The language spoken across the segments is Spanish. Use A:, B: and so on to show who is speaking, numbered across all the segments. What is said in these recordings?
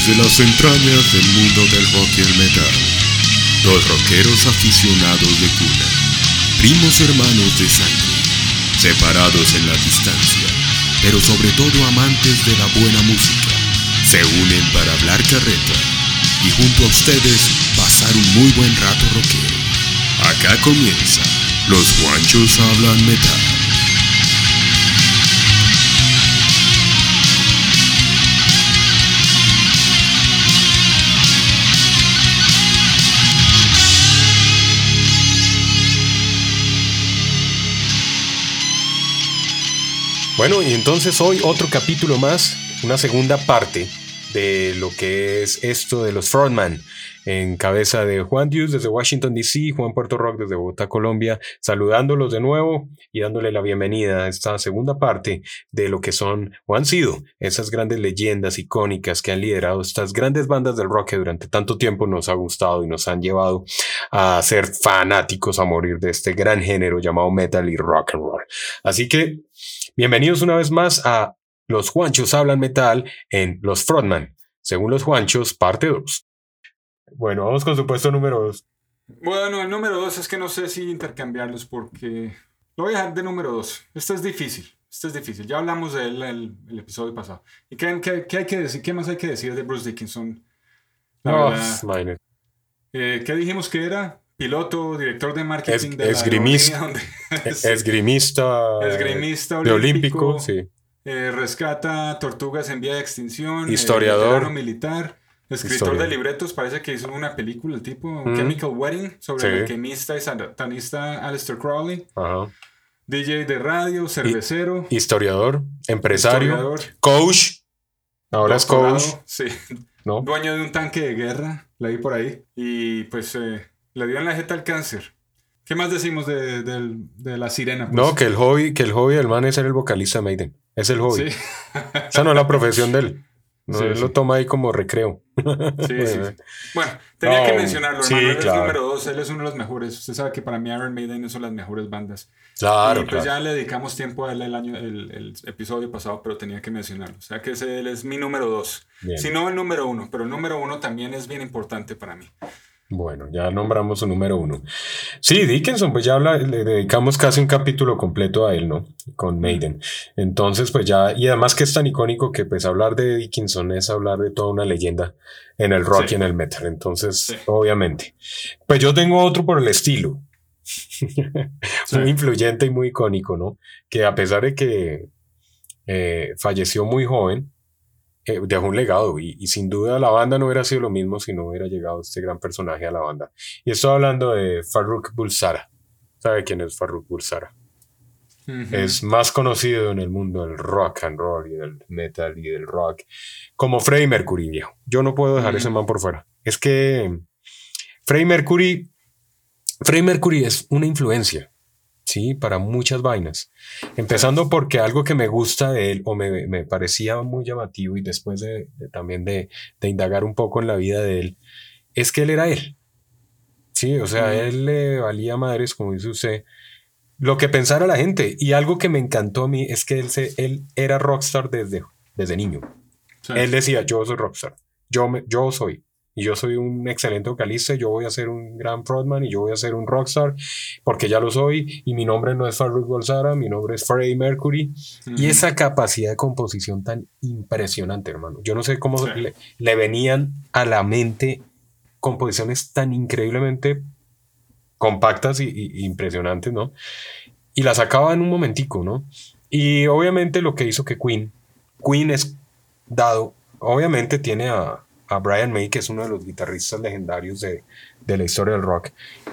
A: Desde las entrañas del mundo del rock y el metal, dos rockeros aficionados de cuna, primos hermanos de sangre, separados en la distancia, pero sobre todo amantes de la buena música, se unen para hablar carreta y junto a ustedes pasar un muy buen rato rockero. Acá comienza, los guanchos hablan metal.
B: Bueno, y entonces hoy otro capítulo más, una segunda parte de lo que es esto de los Frontman, en cabeza de Juan Dios desde Washington, D.C., Juan Puerto Rock desde Bogotá, Colombia, saludándolos de nuevo y dándole la bienvenida a esta segunda parte de lo que son o han sido esas grandes leyendas icónicas que han liderado estas grandes bandas del rock que durante tanto tiempo nos ha gustado y nos han llevado a ser fanáticos a morir de este gran género llamado metal y rock and roll. Así que Bienvenidos una vez más a Los Juanchos hablan metal en Los Frontman, según los Juanchos, parte 2. Bueno, vamos con su puesto número 2.
C: Bueno, el número 2 es que no sé si intercambiarlos porque lo voy a dejar de número 2. Esto es difícil. Esto es difícil. Ya hablamos de él el, el episodio pasado. ¿Y qué, qué, qué, hay que decir? ¿Qué más hay que decir de Bruce Dickinson?
B: No,
C: eh, ¿Qué dijimos que era? piloto, director de marketing
B: es,
C: de
B: esgrimista, esgrimista,
C: esgrimista
B: de olímpico, sí.
C: Eh, rescata tortugas en vía de extinción,
B: eh, historiador,
C: militar, escritor de libretos, parece que hizo una película el tipo, Chemical Wedding, sobre el alquimista y satanista Aleister Crowley. DJ de radio, cervecero.
B: historiador, empresario, coach. Ahora es coach.
C: Sí. Dueño de un tanque de guerra, la vi por ahí. Y pues eh, le dio en la jeta al cáncer. ¿Qué más decimos de, la sirena? Pues?
B: No, que el hobby, que el hobby del man es ser el vocalista de Maiden. Es el hobby. Sí. Esa no es la profesión de él. No, él lo toma ahí como recreo.
C: Sí, sí. Bueno, tenía que mencionarlo, hermano. él es número dos, él es uno de los mejores. Usted sabe que para mí Iron Maiden son las mejores bandas.
B: Claro.
C: Y pues ya le dedicamos tiempo a él el, año, el, episodio pasado, pero tenía que mencionarlo. O sea que ese, él es mi número dos. Si no el número uno, pero el número uno también es bien importante para mí.
B: Bueno, ya nombramos su número uno. Sí, Dickinson, pues ya le dedicamos casi un capítulo completo a él, ¿no? Con Maiden. Entonces, pues ya, y además que es tan icónico que pues hablar de Dickinson es hablar de toda una leyenda en el rock y en el metal. Entonces, obviamente. Pues yo tengo otro por el estilo. muy influyente y muy icónico, ¿no? Que a pesar de que eh, falleció muy joven, eh, dejó un legado y, sin duda la banda no hubiera sido lo mismo si no hubiera llegado este gran personaje a la banda. Y estoy hablando de Farrukh Bulsara. ¿Sabe quién es Farrukh Bulsara? Es más conocido en el mundo del rock and roll y del metal y del rock como Freddie Mercury, viejo. Yo no puedo dejar ese man por fuera. Es que Freddie Mercury, Freddie Mercury es una influencia ¿sí? Para muchas vainas. Empezando porque algo que me gusta de él o me, me parecía muy llamativo y después de, también de, de, indagar un poco en la vida de él, es que él era él. Sí, o sea, él le valía madres, como dice usted, lo que pensara la gente. Y algo que me encantó a mí es que él, se, él era rockstar desde, desde niño. Él decía, yo soy rockstar, yo, me, yo soy y yo soy un excelente vocalista, yo voy a ser un gran frontman y yo voy a ser un rockstar porque ya lo soy y mi nombre no es Farrukh Bulsara, mi nombre es Freddie Mercury y esa capacidad de composición tan impresionante, hermano. Yo no sé cómo le, le, venían a la mente composiciones tan increíblemente compactas y, impresionantes, ¿no? Y las sacaba en un momentico, ¿no? Y obviamente lo que hizo que Queen, Queen es dado, obviamente tiene a, a Brian May, que es uno de los guitarristas legendarios de, de la historia del rock,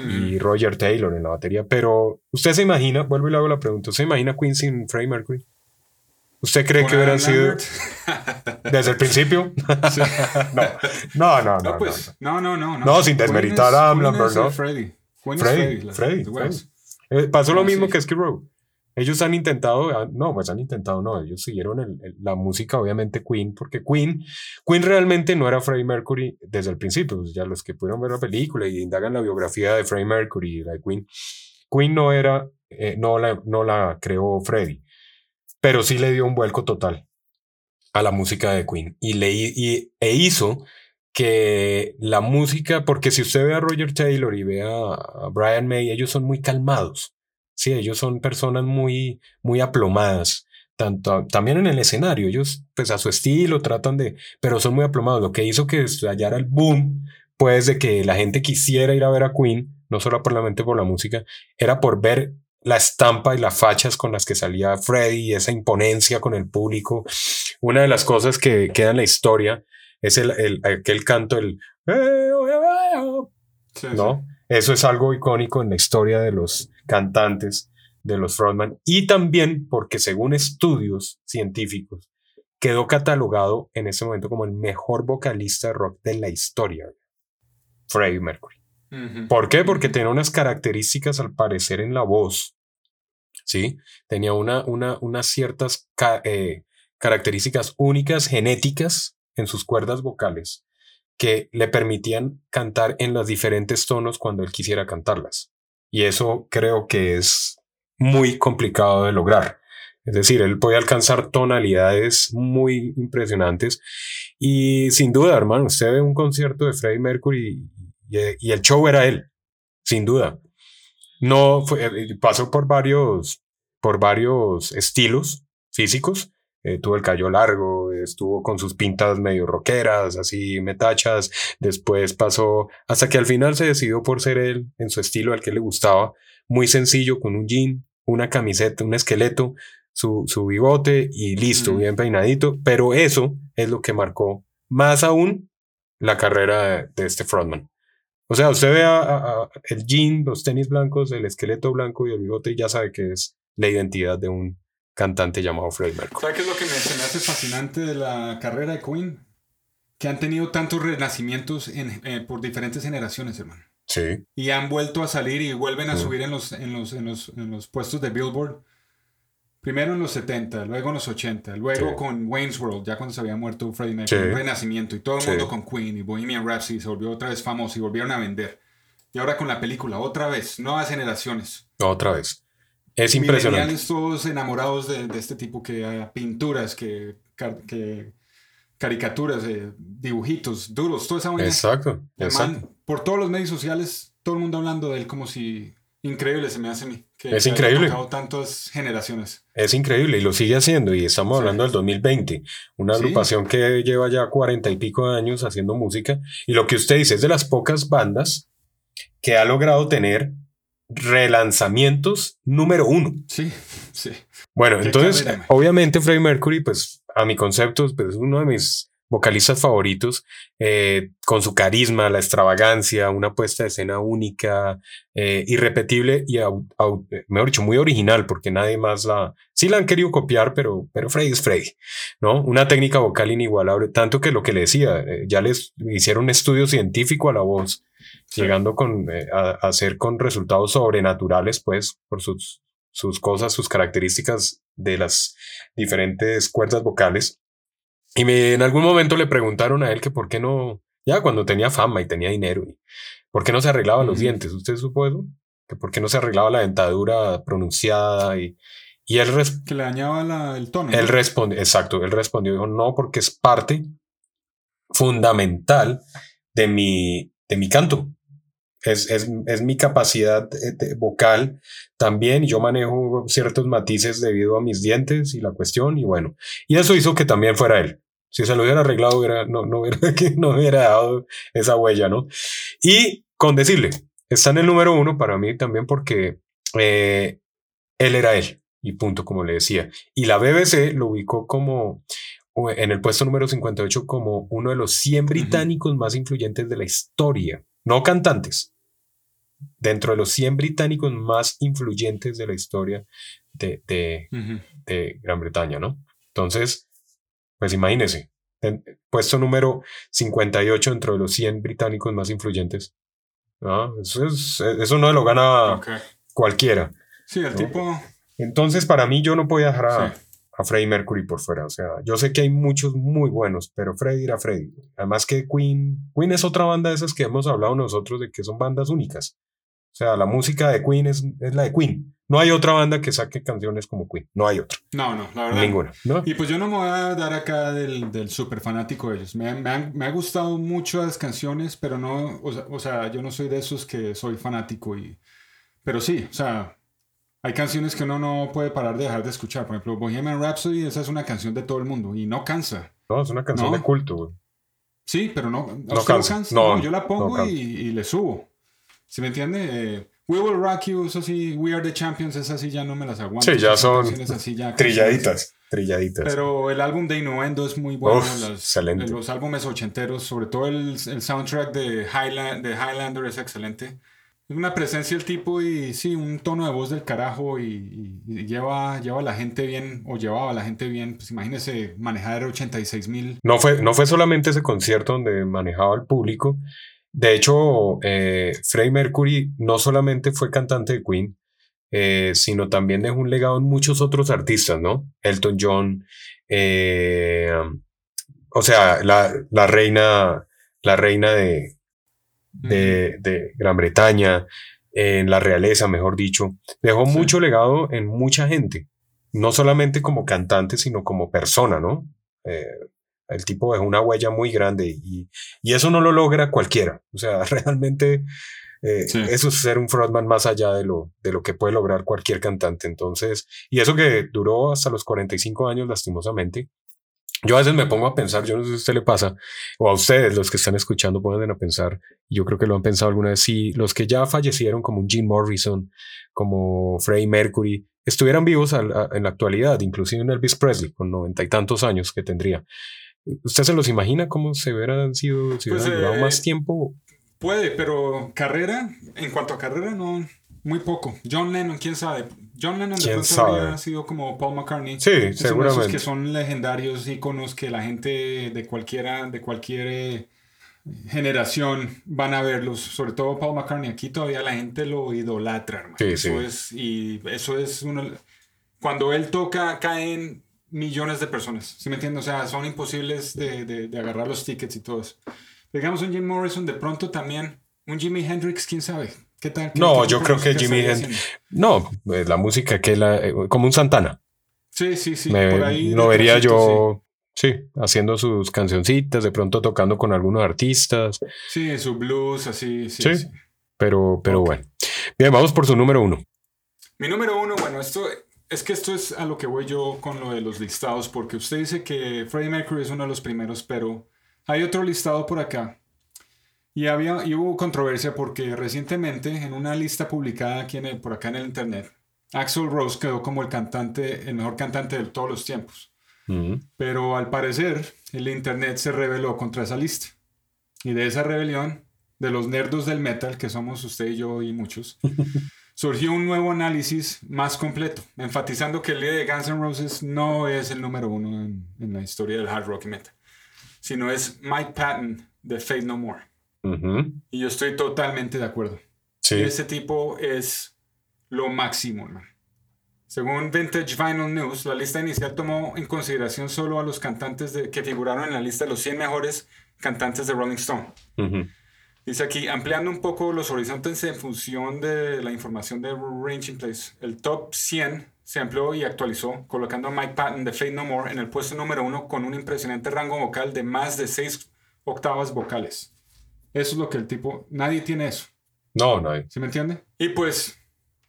B: y Roger Taylor en la batería. Pero, ¿usted se imagina, vuelvo y le hago la pregunta, ¿usted se imagina Queen sin Freddie Mercury? ¿Usted cree que hubieran sido desde el principio? no, no, no, no,
C: pues, no, no, no,
B: no, sin desmeritar a Lambert, ¿no?
C: Freddy.
B: Freddy, Freddy, eh, Pasó lo mismo que Skid Row. Ellos han intentado, ah, no, pues han intentado, no, ellos siguieron la música, obviamente Queen, porque Queen, Queen realmente no era Freddie Mercury desde el principio, ya los que pudieron ver la película y indagan la biografía de Freddie Mercury y la de Queen, Queen no era, eh, no, la, no la creó Freddie, pero sí le dio un vuelco total. a la música de Queen y, le, e hizo que la música, porque si usted ve a Roger Taylor y ve a, Brian May, ellos son muy calmados. Sí, ellos son personas muy, muy aplomadas, tanto también en el escenario. Ellos, pues a su estilo, tratan de, pero son muy aplomados. Lo que hizo que estallara el boom, pues, de que la gente quisiera ir a ver a Queen, no solamente por la música, era por ver la estampa y las fachas con las que salía Freddie y esa imponencia con el público. Una de las cosas que queda en la historia es el, el aquel canto, el... ¿No? Eso es algo icónico en la historia de los cantantes, de los frontman, y también porque según estudios científicos, quedó catalogado en ese momento como el mejor vocalista de rock de la historia, Freddie Mercury. ¿Por qué? Porque tenía unas características al parecer en la voz, ¿sí? Tenía una, una, unas ciertas eh, características únicas genéticas en sus cuerdas vocales que le permitían cantar en los diferentes tonos cuando él quisiera cantarlas. Y eso creo que es muy complicado de lograr. Es decir, él puede alcanzar tonalidades muy impresionantes. Y sin duda, hermano, usted ve un concierto de Freddie Mercury y, el show era él, sin duda. No fue, eh, pasó por varios, por varios estilos físicos, eh, tuvo el callo largo, estuvo con sus pintas medio rockeras, así metachas, después pasó hasta que al final se decidió por ser él en su estilo al que le gustaba, muy sencillo, con un jean, una camiseta, un esqueleto, su, su bigote y listo, bien peinadito, pero eso es lo que marcó más aún la carrera de, este frontman. O sea, usted ve a, el jean, los tenis blancos, el esqueleto blanco y el bigote y ya sabe que es la identidad de un, cantante llamado Freddie Mercury.
C: ¿Sabes qué es lo que me, se me hace fascinante de la carrera de Queen? Que han tenido tantos renacimientos en, eh, por diferentes generaciones, hermano.
B: Sí.
C: Y han vuelto a salir y vuelven a subir en los, en, los, en, los, en los puestos de Billboard. Primero en los 70, luego en los 80, luego con Wayne's World, ya cuando se había muerto Freddie Mercury, sí. renacimiento, y todo el mundo con Queen y Bohemian Rhapsody se volvió otra vez famoso y volvieron a vender. Y ahora con la película, otra vez, nuevas generaciones.
B: Otra vez. Es impresionante.
C: todos enamorados de, este tipo que pinturas, que, que caricaturas, eh, dibujitos duros, toda esa vaina.
B: Exacto, exacto.
C: por todos los medios sociales, todo el mundo hablando de él como si increíble se me hace a mí.
B: Que es increíble.
C: tantas generaciones.
B: Es increíble y lo sigue haciendo y estamos hablando del 2020, una agrupación que lleva ya cuarenta y pico de años haciendo música y lo que usted dice es de las pocas bandas que ha logrado tener relanzamientos número uno.
C: Sí, sí.
B: Bueno, entonces, obviamente Freddie Mercury, pues a mi concepto, pues, es uno de mis vocalistas favoritos, eh, con su carisma, la extravagancia, una puesta de escena única, eh, irrepetible y, mejor dicho, muy original, porque nadie más la... Sí la han querido copiar, pero, pero Freddie es Freddie, ¿no? Una técnica vocal inigualable, tanto que lo que le decía, eh, ya les hicieron un estudio científico a la voz llegando con, eh, a, hacer con resultados sobrenaturales, pues, por sus, sus cosas, sus características de las diferentes cuerdas vocales. Y me, en algún momento le preguntaron a él que por qué no, ya cuando tenía fama y tenía dinero, y por qué no se arreglaba los dientes. ¿Usted supo eso? Que por qué no se arreglaba la dentadura pronunciada y, y él...
C: Que le dañaba el tono.
B: Él respondió, exacto, él respondió, dijo, no, porque es parte fundamental de mi, de mi canto. Es, es, es mi capacidad eh, vocal también. Yo manejo ciertos matices debido a mis dientes y la cuestión, y bueno, y eso hizo que también fuera él. Si se lo hubiera arreglado, no, no, hubiera, no hubiera dado esa huella, ¿no? Y con decirle, está en el número uno para mí también porque eh, él era él, y punto, como le decía. Y la BBC lo ubicó como en el puesto número 58 como uno de los 100 británicos más influyentes de la historia, no cantantes, dentro de los 100 británicos más influyentes de la historia de, de, Gran Bretaña, ¿no? Entonces, pues imagínense, puesto número 58 dentro de los 100 británicos más influyentes. Eso, es, eso no lo gana cualquiera.
C: Sí, el tipo...
B: Entonces, para mí, yo no podía dejar a, a Freddie Mercury por fuera. O sea, yo sé que hay muchos muy buenos, pero Freddie era Freddie. Además que Queen, Queen es otra banda de esas que hemos hablado nosotros de que son bandas únicas. O sea, la música de Queen es, es la de Queen. no hay otra banda que saque canciones como Queen. No hay otra.
C: No, no, la verdad.
B: Ninguna. ¿no?
C: Y pues yo no me voy a dar acá del, del súper fanático de ellos. Me, me, han, me ha gustado mucho las canciones, pero no, o sea, o sea, yo no soy de esos que soy fanático y... Pero sí, o sea, hay canciones que uno no puede parar de dejar de escuchar. Por ejemplo, Bohemian Rhapsody, esa es una canción de todo el mundo y no cansa.
B: No, es una canción
C: No.
B: de culto, güey.
C: Sí, pero no. ¿a
B: No
C: lo
B: cansa. No,
C: yo la pongo
B: cansa.
C: y, y le subo. ¿Sí me entiende? Eh, We Will Rock You, eso sí, We Are the Champions, esas sí ya no me las aguanto.
B: Sí, ya son
C: así ya
B: Trilladitas. Trilladitas.
C: Pero el álbum de Innuendo es muy bueno.
B: Uf,
C: las-
B: excelente.
C: Los álbumes ochenteros, sobre todo el, el soundtrack de, Highland, de Highlander es excelente. Una presencia el tipo y sí, un tono de voz del carajo y lleva, lleva a la gente bien, o llevaba a la gente bien. Pues imagínese manejar 86 mil.
B: No fue, no fue solamente ese concierto donde manejaba al público. De hecho, eh, Freddie Mercury no solamente fue cantante de Queen, eh, sino también dejó un legado en muchos otros artistas, ¿no? Elton John, eh, o sea, la, la reina, la reina de, de, de Gran Bretaña, en la realeza, mejor dicho, dejó
C: Sí.
B: mucho legado en mucha gente, no solamente como cantante, sino como persona, ¿no? Eh, el tipo dejó una huella muy grande y, y eso no lo logra cualquiera. O sea, realmente eh,
C: Sí.
B: eso es ser un frontman más allá de lo, de lo que puede lograr cualquier cantante. Entonces, y eso que duró hasta los 45 años, lastimosamente. Yo a veces me pongo a pensar, yo no sé si a usted le pasa, o a ustedes, los que están escuchando, pueden a pensar, yo creo que lo han pensado alguna vez, si los que ya fallecieron, como un Jim Morrison, como Freddie Mercury, estuvieran vivos a- en la actualidad, inclusive un Elvis Presley, con noventa y tantos años que tendría. ¿Usted se los imagina cómo se hubieran sido, si
C: Pues,
B: hubieran durado
C: eh,
B: más tiempo?
C: Puede, pero carrera, en cuanto a carrera, no, muy poco. John Lennon, quién sabe. John Lennon de
B: ¿Quién
C: pronto habría sido como Paul McCartney.
B: Sí,
C: Es de esos
B: seguramente.
C: que son legendarios íconos que la gente de cualquiera, de cualquier eh, generación van a verlos. Sobre todo Paul McCartney. Aquí todavía la gente lo idolatra, hermano.
B: Sí,
C: eso
B: sí.
C: es, y eso es uno. Cuando él toca, caen millones de personas. ¿Sí me entiendes? O sea, son imposibles de, de- de agarrar los tickets y todo eso. Digamos un Jim Morrison, de pronto también. Un Jimi Hendrix, quién sabe. ¿Qué tal? ¿Qué
B: No, yo creo que
C: estaría
B: Hendrix, no, eh, la música que la, eh, como un Santana.
C: Sí, sí, sí.
B: Me-
C: por ahí
B: lo vería yo, sí. haciendo sus cancioncitas, de pronto tocando con algunos artistas,
C: Sí, Sí, su blues, así. Sí,
B: Sí.
C: sí.
B: pero, pero
C: Ok.
B: bueno. Bien, vamos por su número uno.
C: Mi número uno, bueno, esto es que esto es a lo que voy yo con lo de los listados, porque usted dice que Freddie Mercury es uno de los primeros, pero hay otro listado por acá. Y, había, y hubo controversia porque recientemente en una lista publicada aquí en el- por acá en el internet, Axel Rose quedó como el cantante, el mejor cantante de todos los tiempos.
B: Ujú.
C: Pero al parecer el internet se rebeló contra esa lista. Y de esa rebelión, de los nerdos del metal, que somos usted y yo y muchos, surgió un nuevo análisis más completo, enfatizando que el líder de Guns N' Roses no es el número uno en, en la historia del hard rock y metal, sino es Mike Patton de Fate No More. Y yo estoy totalmente de acuerdo.
B: Sí,
C: Ese tipo es lo máximo, man. Según Vintage Vinyl News, la lista inicial tomó en consideración solo a los cantantes de- que figuraron en la lista de los 100 mejores cantantes de Rolling Stone.
B: Ujú.
C: Dice aquí, ampliando un poco los horizontes en función de la información de Ranging Place, el top 100 se amplió y actualizó, colocando a Mike Patton de Fate No More en el puesto número uno con un impresionante rango vocal de más de 6 octavas vocales. Eso es lo que el tipo, nadie tiene eso.
B: no, no hay.
C: ¿Sí me entiende? Y pues,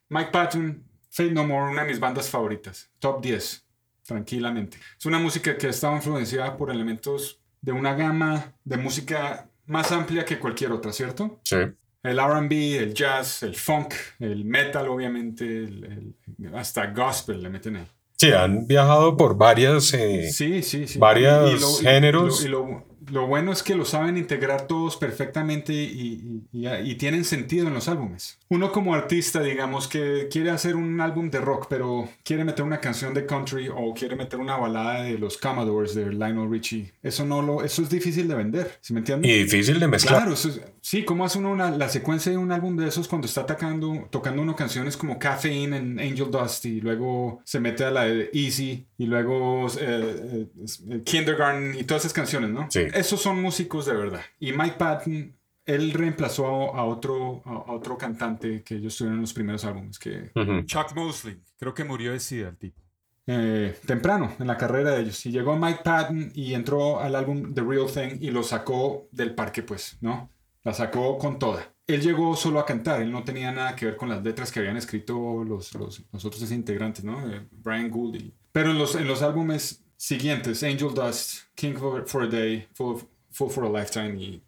C: Mike Patton, Fate No More, una de mis bandas favoritas. Top 10, tranquilamente. Es una música que ha estado influenciada por elementos de una gama de música más amplia que cualquier otra, ¿cierto?
B: Sí.
C: El RB, el jazz, el funk, el metal, obviamente, el- el- hasta gospel le meten ahí.
B: Sí, han viajado por varias. eh,
C: Sí, sí, sí.
B: varios géneros.
C: Y, lo, y lo- lo bueno es que lo saben integrar todos perfectamente y, y- y- y tienen sentido en los álbumes. Uno como artista, digamos, que quiere hacer un álbum de rock, pero quiere meter una canción de country o quiere meter una balada de los Commodores de Lionel Richie. Eso no lo, eso es difícil de vender, ¿sí me entiendes?
B: y difícil de mezclar.
C: Claro, eso es- sí, ¿cómo hace uno una- la secuencia de un álbum de esos cuando está tocando, tocando uno canciones como Caffeine en Angel Dust y luego se mete a la de Easy y luego eh, eh, Kindergarten y todas esas canciones, ¿no?
B: Sí.
C: Esos son músicos de verdad. Y Mike Patton él reemplazó a otro, a otro cantante que ellos tuvieron en los primeros álbumes, que Chuck Mosley. Creo que murió de SIDA el tipo. Eh, temprano en la carrera de ellos. Y llegó Mike Patton y entró al álbum The Real Thing y lo sacó del parque, pues, ¿no? La sacó con toda. Él llegó solo a cantar, él no tenía nada que ver con las letras que habían escrito los, los, los otros integrantes, ¿no? Eh, Brian Gould. Pero en los, en los álbumes siguientes, Angel Dust, King for, a Day, Full, Full for a Lifetime y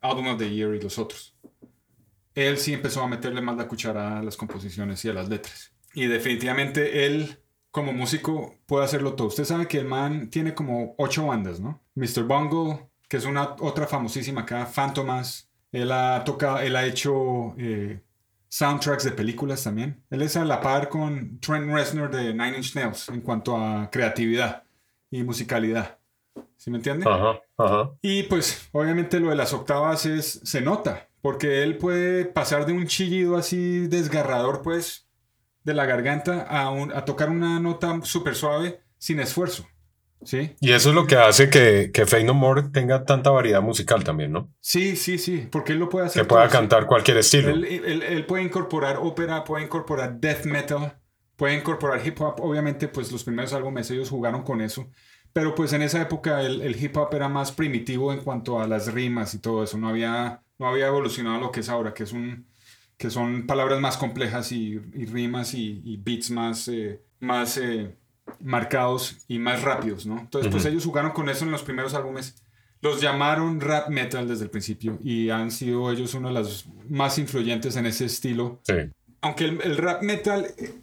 C: Album of the Year y los otros. Él sí empezó a meterle más la cuchara a las composiciones y a las letras. Y definitivamente él, como músico, puede hacerlo todo. Usted sabe que el man tiene como ocho bandas, ¿no? Mr. Bungle, que es una otra famosísima acá, Phantomas. Él ha tocado, él ha hecho eh, soundtracks de películas también. Él es a la par con Trent Reznor de Nine Inch Nails en cuanto a creatividad y musicalidad. ¿Sí me entiende?
B: Ajá, ajá.
C: Y pues obviamente lo de las octavas es, se nota, porque él puede pasar de un chillido así desgarrador pues de la garganta a, a tocar una nota súper suave sin esfuerzo. ¿Sí?
B: Y eso es lo que hace que, que Faith No More tenga tanta variedad musical también, ¿no?
C: Sí, sí, sí, porque él lo puede hacer.
B: Que pueda cantar cualquier estilo.
C: Él, él, él, puede incorporar ópera, puede incorporar death metal, puede incorporar hip hop. Obviamente, pues los primeros álbumes ellos jugaron con eso. Pero pues en esa época el, hip hop era más primitivo en cuanto a las rimas y todo eso. No había, no había evolucionado lo que es ahora, que, es un, que son palabras más complejas y, rimas y, beats más, eh, más eh, marcados y más rápidos, ¿no? Entonces pues ellos jugaron con eso en los primeros álbumes. Los llamaron rap metal desde el principio y han sido ellos uno de los más influyentes en ese estilo.
B: Sí.
C: Aunque el, rap metal eh,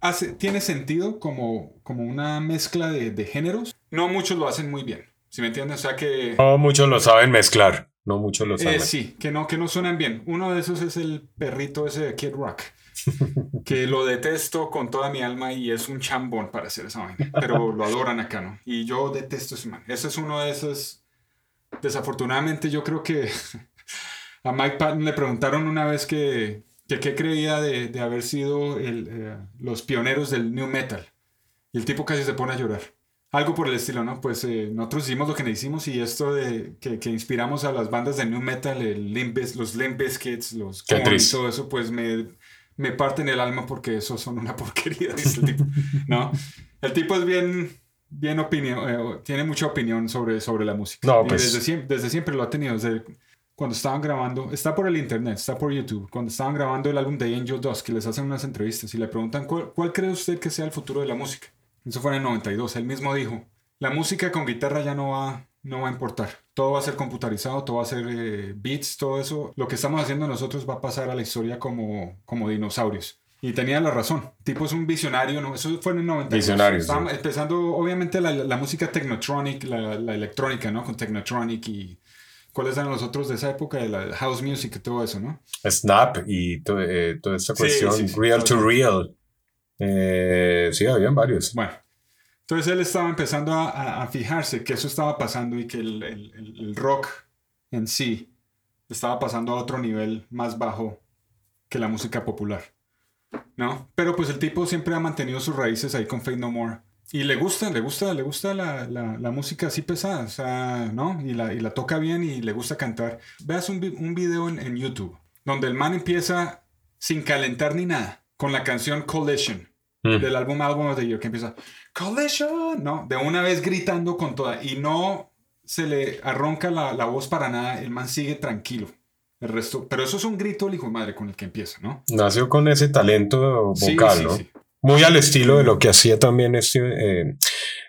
C: hace, tiene sentido como, como una mezcla de, de géneros, no muchos lo hacen muy bien. ¿Sí me entiendes? O sea que...
B: No muchos lo saben mezclar. No muchos lo saben.
C: Eh, sí, que no, que no suenan bien. Uno de esos es el perrito ese de Kid Rock. que lo detesto con toda mi alma y es un chambón para hacer esa vaina. Pero lo adoran acá, ¿no? Y yo detesto ese man. Ese es uno de esos... Desafortunadamente yo creo que a Mike Patton le preguntaron una vez que, que qué creía de, de haber sido el, eh, los pioneros del new metal. Y el tipo casi se pone a llorar. Algo por el estilo, ¿no? Pues eh, nosotros hicimos lo que hicimos y esto de que, que, inspiramos a las bandas de new metal, el los Limp Bizkits, los
B: Korn y
C: todo eso, pues me, me parten el alma porque esos son una porquería, dice el tipo, ¿no? El tipo es bien, bien opinión, eh, tiene mucha opinión sobre, sobre la música.
B: No, pues-
C: desde, siempre, desde siempre lo ha tenido, desde cuando estaban grabando, está por el internet, está por YouTube, cuando estaban grabando el álbum de Angel Dust, que les hacen unas entrevistas y le preguntan, ¿cuál, cuál cree usted que sea el futuro de la música? Eso fue en el 92. Él mismo dijo, la música con guitarra ya no va, no va a importar. Todo va a ser computarizado, todo va a ser eh, beats, todo eso. Lo que estamos haciendo nosotros va a pasar a la historia como, como dinosaurios. Y tenía la razón. Tipo es un visionario, ¿no? Eso fue en el 92.
B: Visionario, sí.
C: Empezando, obviamente, la, la música technotronic, la, la electrónica, ¿no? Con technotronic y... ¿Cuáles eran los otros de esa época? De la house music y todo eso, ¿no?
B: Snap y to- eh, toda esta
C: Sí,
B: cuestión,
C: sí, sí,
B: real to real. Eh, sí, habían varios.
C: Bueno, entonces él estaba empezando a, a- a fijarse que eso estaba pasando y que el, el- el- rock en sí estaba pasando a otro nivel más bajo que la música popular. ¿No? Pero pues el tipo siempre ha mantenido sus raíces ahí con Faith No More. Y le gusta, le gusta, le gusta la, la- la música así pesada, o sea, ¿no? Y la, y la toca bien y le gusta cantar. Veas un, un video en, en YouTube donde el man empieza sin calentar ni nada con la canción Collision
B: Mm.
C: del álbum Album of the Year que empieza Collision, no, de una vez gritando con toda y no se le arronca la, la voz para nada, el man sigue tranquilo. El resto, pero eso es un grito el hijo de madre con el que empieza, ¿no?
B: Nació con ese talento vocal,
C: sí,
B: ¿no?
C: sí.
B: Muy al estilo de lo que hacía también este eh,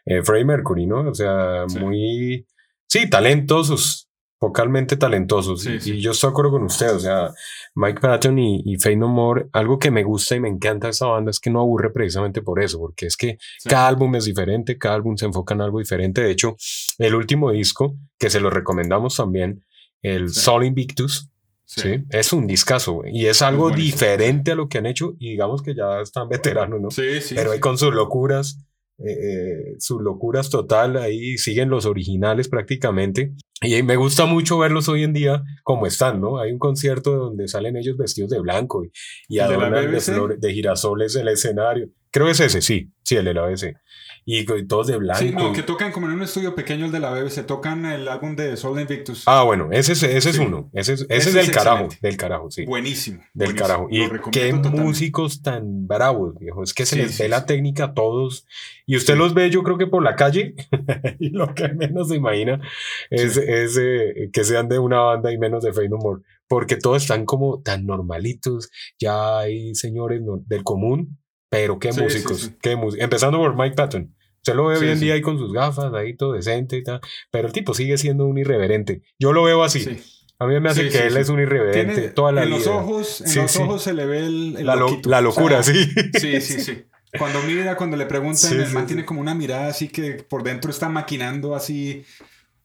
B: eh, Freddie Mercury, ¿no? O sea, muy... Sí, talentosos, vocalmente talentosos.
C: Sí,
B: y,
C: sí.
B: y yo estoy de acuerdo con usted, o sea, Mike Patton y, y No More, algo que me gusta y me encanta de esta banda es que no aburre precisamente por eso, porque es que
C: Sí.
B: cada álbum es diferente, cada álbum se enfoca en algo diferente. De hecho, el último disco, que se lo recomendamos también, el. Sol Invictus,
C: Sí.
B: Es un discazo, güey. Y es algo diferente a lo que han hecho. Y digamos que ya están veteranos, ¿no?
C: Sí, sí.
B: Pero
C: sí.
B: con sus locuras, eh, eh, sus locuras total, ahí siguen los originales prácticamente. Y me gusta mucho verlos hoy en día como están, ¿no? Hay un concierto donde salen ellos vestidos de blanco y, y
C: ¿El de
B: de, flores, de girasoles el escenario. Creo que es ese, sí, sí, el de la BBC. Y co- todos de blanco.
C: Sí, no,
B: y-
C: que tocan como en un estudio pequeño el de la BBC, tocan el álbum de Soul Invictus.
B: Ah, bueno, ese es, ese es
C: Sí.
B: uno. Ese es, ese
C: Ese
B: es del carajo, del carajo, sí.
C: Buenísimo.
B: Del
C: buenísimo.
B: carajo. Y qué
C: totalmente.
B: músicos tan bravos, viejo. Es que se
C: Sí,
B: les
C: sí,
B: ve la técnica a todos. Y usted los ve, yo creo que por la calle. y lo que menos se imagina es, es, eh, que sean de una banda y menos de Fade No More. Porque todos están como tan normalitos. Ya hay señores del común, pero qué
C: Sí, sí,
B: músicos.
C: sí.
B: Qué mús- Empezando por Mike Patton. Usted lo ve
C: Sí,
B: hoy en
C: sí.
B: día ahí con sus gafas, ahí todo decente y tal. Pero el tipo sigue siendo un irreverente. Yo lo veo así.
C: Sí.
B: A mí me hace
C: Sí,
B: que
C: sí,
B: él
C: sí.
B: es un irreverente
C: Tiene-
B: toda la
C: en
B: vida.
C: los ojos, en
B: Sí,
C: los
B: sí.
C: ojos se le ve el, el
B: la, lo-
C: O
B: locura,
C: sea,
B: sí.
C: Sí, sí, sí. Cuando mira, cuando le preguntan,
B: Sí,
C: el
B: sí,
C: man
B: sí.
C: tiene como una mirada así que por dentro está maquinando así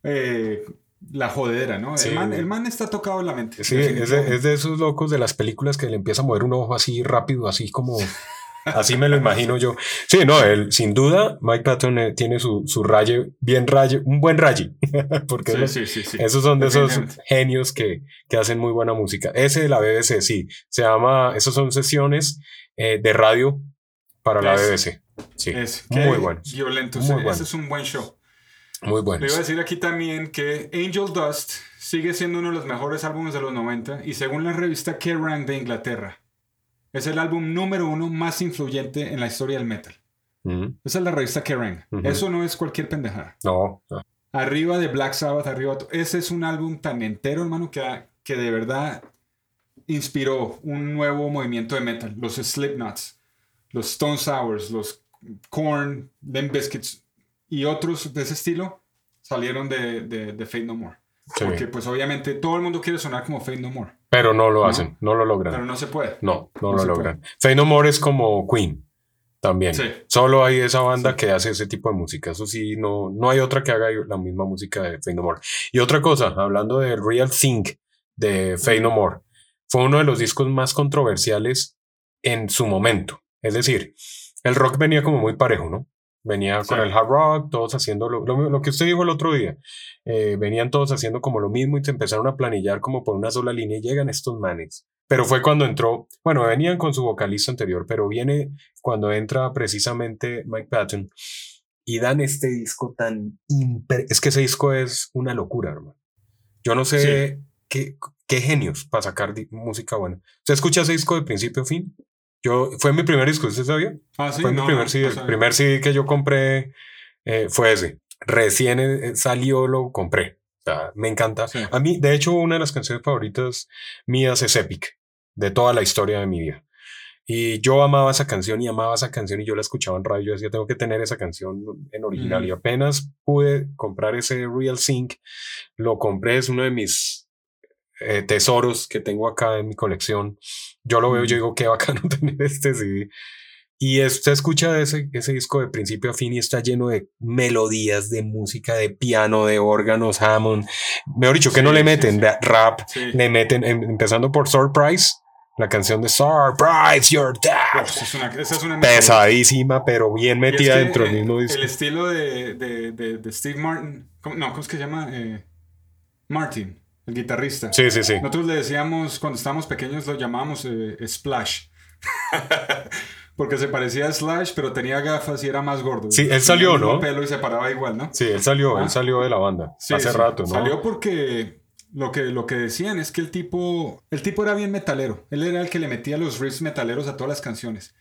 C: eh, la jodera, ¿no?
B: Sí.
C: El, man, el man está tocado en la mente.
B: Sí, es de,
C: definitivamente.
B: es de esos locos de las películas que le empieza a mover un ojo así rápido, así como... Así me lo imagino yo. Sí, no, él, sin duda, Mike Patton eh, tiene su, su raye, bien raye, un buen raye. Porque
C: Sí,
B: los-
C: sí, sí, sí.
B: esos son de esos genios que, que hacen muy buena música. Ese de la BBC, sí. Se llama, esos son sesiones eh, de radio para la. BBC. Sí,
C: Es
B: muy
C: qué
B: buenos.
C: Violento.
B: Muy
C: ese,
B: buenos.
C: ese es un buen show.
B: muy
C: Le
B: buenos.
C: iba a decir aquí también que Angel Dust sigue siendo uno de los mejores álbumes de los 90 y según la revista Kerrang de Inglaterra, es el álbum número uno más influyente en la historia del metal.
B: Mm,
C: Esa es la revista Kerrang. Eso no es cualquier pendejada.
B: No, no.
C: Arriba de Black Sabbath, arriba. Ese es un álbum tan entero, hermano, que, ha- que de verdad inspiró un nuevo movimiento de metal. Los Slipknots, los Stone Sours, los Korn, Limp Bizkits y otros de ese estilo salieron de, de, de Fate No More.
B: Sí.
C: Porque pues obviamente todo el mundo quiere sonar como Fate No More,
B: Pero no lo hacen, no lo logran.
C: pero no se puede.
B: No, no,
C: No
B: lo logran. Fade No More es como Queen también.
C: Sí.
B: Solo hay esa banda
C: Sí.
B: que hace ese tipo de música. Eso sí, no, no hay otra que haga la misma música de Fade No More. Y otra cosa, hablando de Real Thing de Fade No More, fue uno de los discos más controversiales en su momento. Es decir, el rock venía como muy parejo, ¿no? Venía con el hard rock, todos haciendo lo, lo- lo que usted dijo el otro día. Eh, venían todos haciendo como lo mismo y se empezaron a planillar como por una sola línea y llegan estos manes. Pero fue cuando entró, bueno, venían con su vocalista anterior, pero viene cuando entra precisamente Mike Patton y dan este disco tan... imper- es que ese disco es una locura, hermano. Yo no sé qué, qué genios para sacar música buena. ¿Usted escucha ese disco de principio a fin? Yo, fue mi primer disco, ¿usted sabía?
C: Ah, sí,
B: fue mi
C: no,
B: primer
C: no,
B: CD.
C: no
B: el
C: sabía.
B: primer CD que yo compré eh, fue ese. Recién eh, salió, lo compré. O sea, me encanta.
C: Sí.
B: A mí, de hecho, una de las canciones favoritas mías es Epic, de toda la historia de mi vida. Y yo amaba esa canción y amaba esa canción y yo la escuchaba en radio. Yo decía, tengo que tener esa canción en original.
C: Mm.
B: Y apenas pude comprar ese Real Sync, lo compré, es uno de mis eh, tesoros que tengo acá en mi colección. Yo lo veo, yo digo, qué bacano tener este CD. Y usted escucha ese, ese disco de principio a fin y está lleno de melodías, de música, de piano, de órganos, Hammond. Mejor dicho, que no
C: Sí,
B: le
C: sí,
B: meten
C: sí.
B: da- rap,
C: Sí.
B: le meten, em- empezando por Surprise, la canción de Surprise, Your Dad.
C: Es una- esa es una
B: Pesadísima, pero bien
C: Y es
B: metida
C: que,
B: dentro del
C: eh,
B: mismo disco.
C: El estilo de, de, de, de Steve Martin. ¿cómo- no, ¿cómo es que se llama? Eh, Martin, el guitarrista.
B: Sí, sí, sí.
C: Nosotros le decíamos, cuando estábamos pequeños, lo llamábamos eh, Splash. Porque se parecía a Slash, pero tenía gafas y era más gordo.
B: Sí, él salió, ¿no?
C: pelo y se paraba igual, ¿no?
B: Sí, él salió,
C: Ah.
B: él salió de la banda
C: Sí,
B: hace
C: sí.
B: rato, ¿no?
C: Salió porque lo que, lo que decían es que el tipo, el tipo era bien metalero. Él era el que le metía los riffs metaleros a todas las canciones.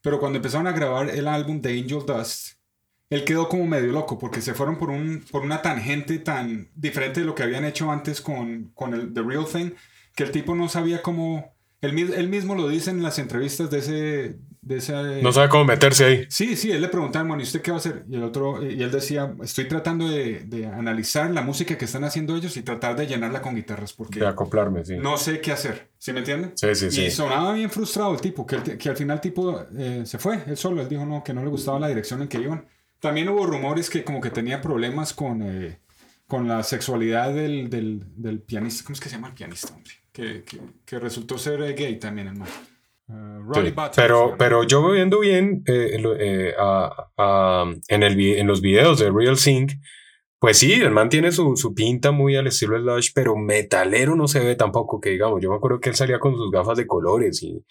C: Pero cuando empezaron a grabar el álbum de Angel Dust, él quedó como medio loco porque se fueron por, un, por una tangente tan diferente de lo que habían hecho antes con, con el The Real Thing, que el tipo no sabía cómo... Él, él mismo lo dice en las entrevistas de ese... De ese
B: No sabe cómo meterse ahí.
C: Sí, sí, él le preguntaba, bueno, ¿y usted qué va a hacer? Y el otro, y él decía, estoy tratando de, de analizar la música que están haciendo ellos y tratar de llenarla con guitarras porque
B: De acoplarme, sí.
C: no sé qué hacer. ¿Sí me entienden?
B: Sí, sí, sí.
C: Y sonaba bien frustrado el tipo, que, que al final el tipo eh, se fue, él solo, él dijo no, que no le gustaba la dirección en que iban. También hubo rumores que como que tenía problemas con, eh, con la sexualidad del, del, del pianista, ¿cómo es que se llama el pianista? hombre? Que, que, que resultó ser eh, gay también, hermano. Uh, Roddy
B: Sí,
C: se
B: pero,
C: llama.
B: pero yo viendo bien eh, eh, a- a- en, el, en los videos de Real Sync, pues sí, el man tiene su, su pinta muy al estilo Slash, pero metalero no se ve tampoco, que digamos, yo me acuerdo que él salía con sus gafas de colores y,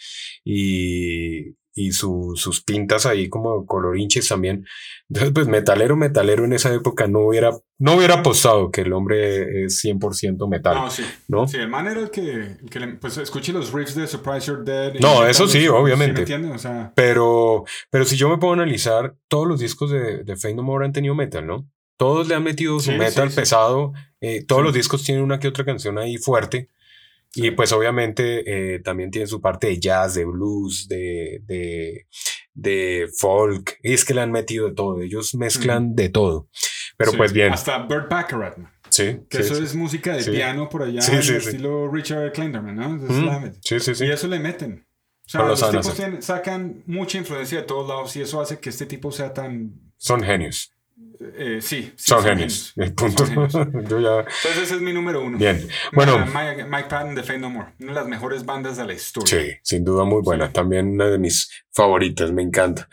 B: y, y su- sus pintas ahí como colorinches también. Entonces, pues metalero, metalero en esa época no hubiera, no hubiera apostado que el hombre es 100% metal,
C: No, sí.
B: ¿no?
C: Sí, el man era el que, el que le- pues escuche los riffs de Surprise You're Dead.
B: No, eso sí,
C: los-
B: obviamente.
C: ¿sí. O sea,
B: Pero, pero si yo me puedo analizar, todos los discos de, de Fate No More han tenido metal, ¿no? Todos le han metido su
C: Sí,
B: metal
C: sí,
B: pesado. eh, todos los discos tienen una que otra canción ahí fuerte. Y pues obviamente eh, también tienen su parte de jazz, de blues, de, de, de folk. Y es que le han metido de todo. Ellos mezclan de todo. Pero
C: sí.
B: pues bien.
C: Hasta Burt Baccarat.
B: Sí,
C: Que
B: sí,
C: eso
B: sí.
C: es música de piano por allá,
B: sí, sí.
C: estilo Richard Klinderman, ¿no?
B: Mm, sí, sí, sí.
C: Y eso le meten. O sea, los
B: saben
C: tipos tienen- sacan mucha influencia de todos lados y eso hace que este tipo sea tan...
B: Son genios.
C: Eh, sí, sí,
B: Son genios. El punto.
C: Son genios.
B: Yo ya.
C: Entonces ese es mi número uno.
B: Bien. Bueno.
C: Mike, Mike Patton de No More. Una de las mejores bandas de la historia.
B: Sí, sin duda muy buena.
C: Sí.
B: También una de mis favoritas, me encanta.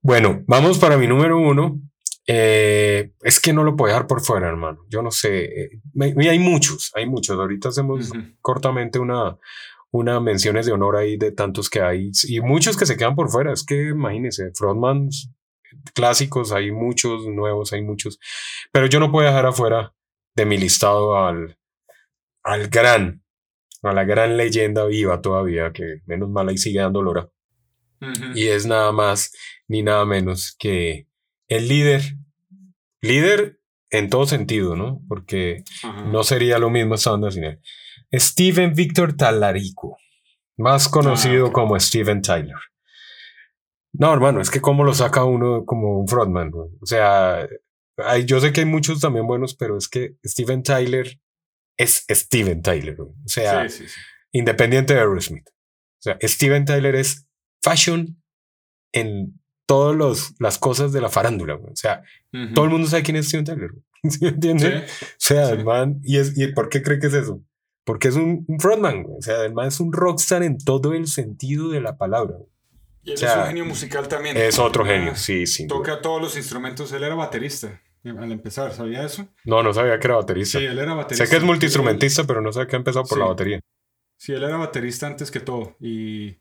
B: Bueno, vamos para mi número uno. Eh, es que no lo puedo dejar por fuera, hermano. Yo no sé. eh, hay muchos, hay muchos. Ahorita hacemos
C: Ujú.
B: cortamente una, una menciones de honor ahí de tantos que hay y muchos que se quedan por fuera. Es que imagínense, frontmans clásicos, hay muchos nuevos, hay muchos. Pero yo no puedo dejar afuera de mi listado al, al gran, a la gran leyenda viva todavía, que menos mal ahí sigue dando lora.
C: Ujú.
B: Y es nada más ni nada menos que el líder. Líder en todo sentido, ¿no? Porque no sería lo mismo esta banda sin él. Steven Víctor Talarico, más conocido
C: Ah, ok.
B: como Steven Tyler. No, hermano, es que cómo lo saca uno como un frontman. güey? O sea, hay- yo sé que hay muchos también buenos, pero es que Steven Tyler es Steven Tyler. güey. O sea,
C: Sí, sí, sí.
B: independiente de Aerosmith. O sea, Steven Tyler es fashion en todas las cosas de la farándula. güey. O sea, todo el mundo sabe quién es Steven Tyler. ¿Sí me entiende?
C: Sí.
B: O sea, el man, ¿y, es, ¿y por qué cree que es eso? Porque es un, un frontman, o sea, el man es un rockstar en todo el sentido de la palabra.
C: Y él
B: O sea,
C: es un genio musical también.
B: Es otro genio, sí, sí.
C: Toca todos los instrumentos. Él era baterista eh, al empezar. ¿Sabía eso?
B: No, no sabía que era baterista.
C: Sí, él era baterista.
B: sé que es multiinstrumentista, pero no sabía que ha empezado por
C: Sí.
B: la batería.
C: Sí, él era baterista antes que todo. Y,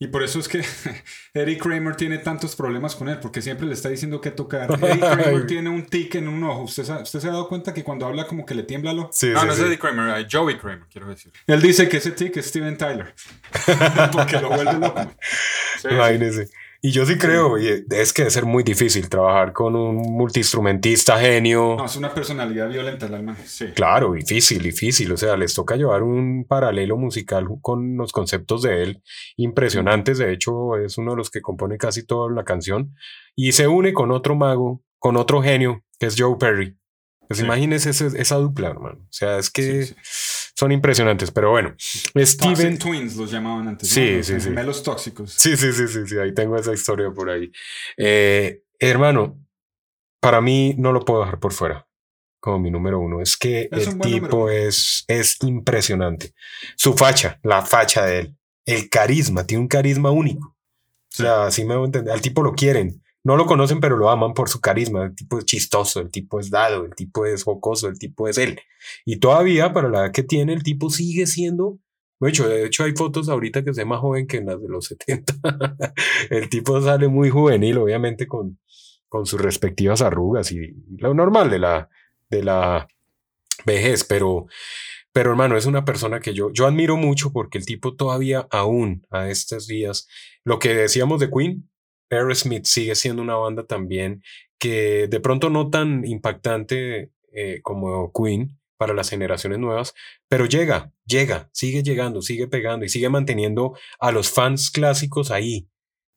C: y por eso es que Eric Kramer tiene tantos problemas con él, porque siempre le está diciendo que tocar. Eric Kramer tiene un tic en un ojo. ¿Usted, ¿Usted se ha dado cuenta que cuando habla como que le tiembla el ojo?
B: Sí,
C: no,
B: sí,
C: no
B: sí.
C: es Eddie Kramer, eh, Joey Kramer, quiero decir. Él dice que ese tic es Steven Tyler. porque lo vuelve loco. Sí, sí.
B: Imagínese. Y yo sí creo, es que debe ser muy difícil trabajar con un multiinstrumentista genio.
C: No, es una personalidad violenta alma. Sí.
B: Claro, difícil, difícil. O sea, les toca llevar un paralelo musical con los conceptos de él impresionantes. De hecho, es uno de los que compone casi toda la canción. Y se une con otro mago, con otro genio, que es Joe Perry. Pues
C: Sí.
B: imagínense ese- esa dupla, hermano. O sea, es que
C: sí.
B: Son impresionantes. Pero bueno, Steven.
C: Toxic Twins los llamaban antes.
B: Sí,
C: ¿no? Los
B: sí, sí.
C: Gemelos tóxicos.
B: Sí, sí, sí, sí, sí, ahí tengo esa historia por ahí. Eh, hermano, para mí no lo puedo dejar por fuera como mi número uno. Es que
C: Es
B: el tipo es, es impresionante. Su facha, la facha de él, el carisma, tiene un carisma único.
C: Sí.
B: O sea, así me voy a entender. Al tipo lo quieren. No lo conocen, pero lo aman por su carisma. El tipo es chistoso, el tipo es dado, el tipo es jocoso, el tipo es él. Y todavía, para la edad que tiene, el tipo sigue siendo de hecho, de hecho, hay fotos ahorita que se ve más joven que en las de los 70. el tipo sale muy juvenil, obviamente, con, con sus respectivas arrugas y lo normal de la, de la vejez, pero, pero hermano, es una persona que yo, yo admiro mucho porque el tipo todavía aún a estos días, lo que decíamos de Queen, Aerosmith sigue siendo una banda también que de pronto no tan impactante eh, como Queen para las generaciones nuevas, pero llega, llega, sigue llegando, sigue pegando y sigue manteniendo a los fans clásicos ahí.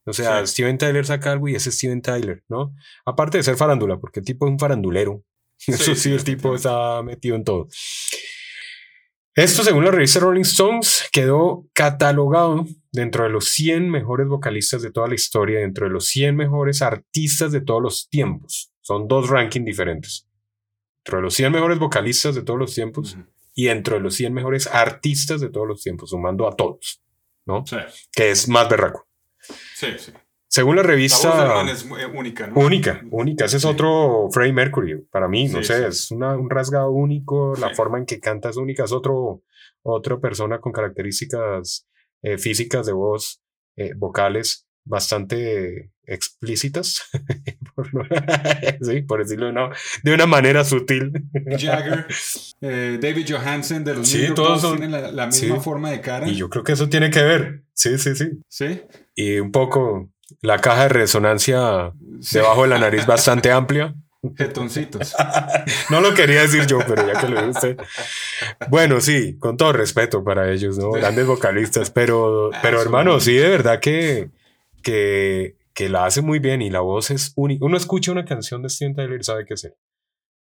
B: O sea,
C: Sí.
B: Steven Tyler saca algo y ese es Steven Tyler, ¿no? Aparte de ser farándula, porque el tipo es un farandulero. Eso sí,
C: sí,
B: el tipo está metido en todo. Esto, según la revista Rolling Stones, quedó catalogado dentro de los 100 mejores vocalistas de toda la historia, dentro de los 100 mejores artistas de todos los tiempos. Son dos rankings diferentes. Dentro de los 100 mejores vocalistas de todos los tiempos y dentro de los 100 mejores artistas de todos los tiempos, sumando a todos, ¿no?
C: Sí,
B: Que es más berraco.
C: sí, sí.
B: Según la
C: La voz del
B: revista...
C: man es eh, única, ¿no?
B: Única, única. Ese es
C: Sí.
B: otro Freddie Mercury. Para mí, no
C: Sí,
B: sé,
C: sí.
B: es una- un rasgado único. La forma en que canta es única. Es otro, otra persona con características eh, físicas de voz, eh, vocales bastante explícitas, sí, por decirlo de una, de una manera sutil.
C: Jagger, eh, David Johansen de los
B: Sí, todos son-
C: tienen la, la misma
B: sí.
C: forma de cara.
B: Y yo creo que eso tiene que ver, sí, sí, sí.
C: Sí.
B: Y un poco la caja de resonancia
C: sí.
B: debajo de la nariz bastante amplia.
C: Jetoncitos.
B: No lo quería decir yo, pero ya que lo dice usted. Bueno, sí, con todo respeto para ellos, ¿no? Grandes vocalistas, pero, pero
C: Eso,
B: hermano, sí, de verdad que, que, que la hace muy bien y la voz es única. Uno escucha una canción de Steven Tyler y sabe qué es él.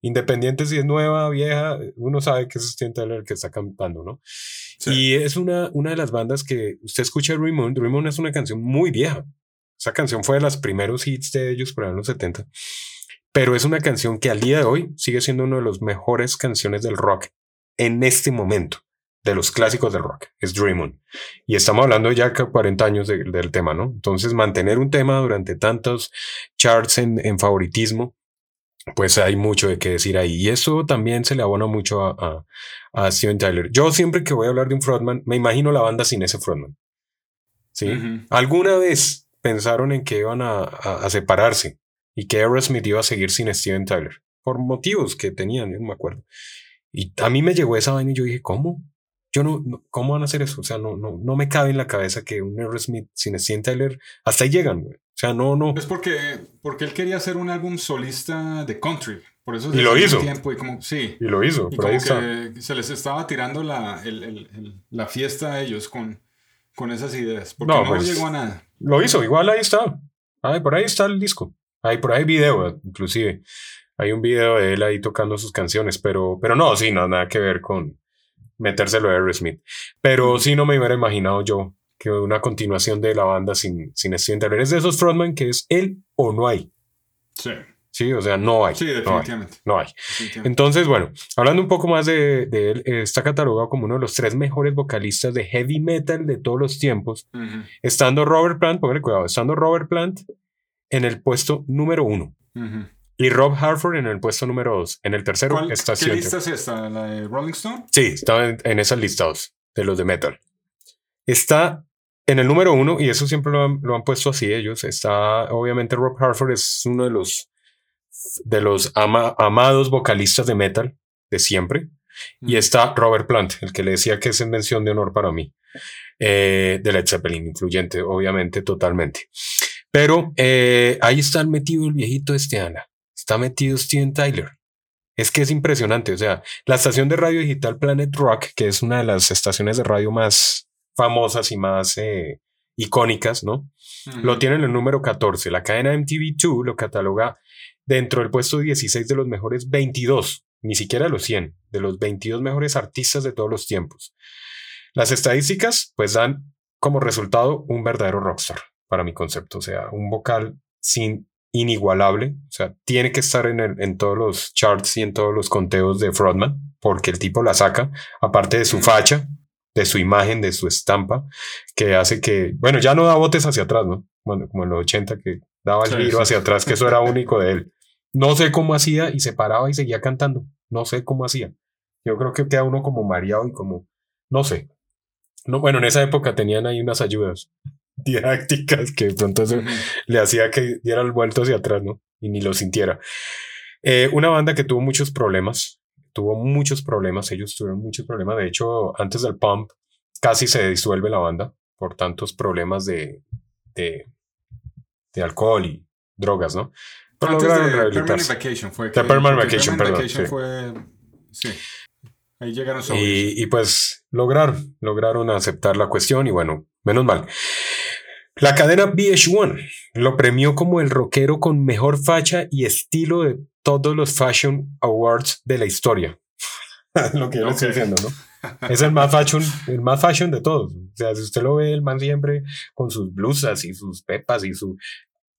B: Independiente si es nueva, vieja, uno sabe que es Steven Tyler el que está cantando, ¿no?
C: Sí.
B: Y es una, una de las bandas que usted escucha Raymond. Raymond es una canción muy vieja. Esa canción fue de los primeros hits de ellos por ahí en los 70. Pero es una canción que al día de hoy sigue siendo una de las mejores canciones del rock en este momento, de los clásicos del rock. Es Dream On. Y estamos hablando ya que 40 años de- del tema, ¿no? Entonces, mantener un tema durante tantos charts en, en favoritismo, pues hay mucho de qué decir ahí. Y eso también se le abona mucho a, a, a Steven Tyler. Yo siempre que voy a hablar de un frontman, me imagino la banda sin ese frontman. ¿Sí? ¿Alguna vez pensaron en que iban a, a- a separarse y que Aerosmith iba a seguir sin Steven Tyler? Por motivos que tenían, yo no me acuerdo. Y a mí me llegó esa vaina y yo dije, ¿cómo? Yo no, no- ¿cómo van a hacer eso? O sea, no, no, no me cabe en la cabeza que un Aerosmith sin Steven Tyler, hasta ahí llegan, güey. O sea, no, no.
C: Es porque, porque él quería hacer un álbum solista de country. Por eso
B: Y lo hizo.
C: tiempo y como, sí.
B: Y lo hizo,
C: Y como que se les estaba tirando la, el- el- el- la fiesta a ellos con, con esas ideas. Porque
B: No,
C: no,
B: pues,
C: llegó a nada.
B: Lo hizo, igual ahí está. Por ahí está el disco. Ahí por ahí hay video, inclusive. Hay un video de él ahí tocando sus canciones, pero, pero no, sí, no, nada que ver con metérselo a Aerosmith. Pero sí no me hubiera imaginado yo que una continuación de la banda sin, sin Steven Tyler. Es de esos frontman que es él o no hay.
C: Sí,
B: Sí, o sea, no hay.
C: sí
B: no hay.
C: definitivamente.
B: No hay.
C: definitivamente.
B: Entonces, bueno, hablando un poco más de, de él, eh, está catalogado como uno de los tres mejores vocalistas de heavy metal de todos los tiempos estando Robert Plant, póngale cuidado, estando Robert Plant en el puesto número uno
C: ujú.
B: y Rob Harford en el puesto número dos. En el tercero
C: ¿Cuál-
B: está
C: ¿Qué lista es esta? ¿La de Rolling Stone?
B: Sí, está en, en esas listados de los de metal. Está en el número uno, y eso siempre lo han, lo han puesto así ellos. Está, obviamente, Rob Harford es uno de los, de los ama- amados vocalistas de metal de siempre. Y
C: Ujú.
B: está Robert Plant, el que le decía que es en mención de honor para mí. eh, de Led Zeppelin, influyente, obviamente, totalmente. Pero eh, ahí está metido el viejito este, Ana. Está metido Steven Tyler. Es que es impresionante. O sea, la estación de radio digital Planet Rock, que es una de las estaciones de radio más famosas y más eh, icónicas, ¿no? Lo tiene en el número 14. La cadena MTV2 lo cataloga dentro del puesto 16 de los mejores 22, ni siquiera los 100, de los 22 mejores artistas de todos los tiempos. Las estadísticas, pues dan como resultado un verdadero rockstar, para mi concepto. O sea, un vocal sin inigualable. O sea, tiene que estar en, el- en todos los charts y en todos los conteos de Frontman, porque el tipo la saca, aparte de su facha, de su imagen, de su estampa, que hace que, bueno, ya no da botes hacia atrás, ¿no? Bueno, como en los 80 que daba el
C: Sí,
B: giro
C: sí,
B: hacia atrás, que eso era único de él. No sé cómo hacía y se paraba y seguía cantando. No sé cómo hacía. Yo creo que queda uno como mareado y como, no sé. No, bueno, en esa época tenían ahí unas ayudas didácticas que de pronto eso le hacía que diera el vuelto hacia atrás, ¿no? Y ni lo sintiera. Eh, una banda que tuvo muchos problemas, tuvo muchos problemas, ellos tuvieron muchos problemas. De hecho, antes del pump casi se disuelve la banda por tantos problemas de, de, de alcohol y drogas, ¿no? Pero
C: Antes
B: lograron
C: de Permanent
B: rehabilitarse.
C: Vacation fue. Que-
B: Permanent Vacation,
C: Permanent
B: perdón, sí.
C: fue. Sí. Ahí llegaron sobre.
B: Y, y pues lograron, lograron aceptar la cuestión y bueno, menos mal. La cadena VH1 lo premió como el rockero con mejor facha y estilo de todos los Fashion Awards de la historia. lo que yo le estoy diciendo, ¿no? Es el más fashion, el más fashion de todos. O sea, si usted lo ve, el man siempre con sus blusas y sus pepas y su...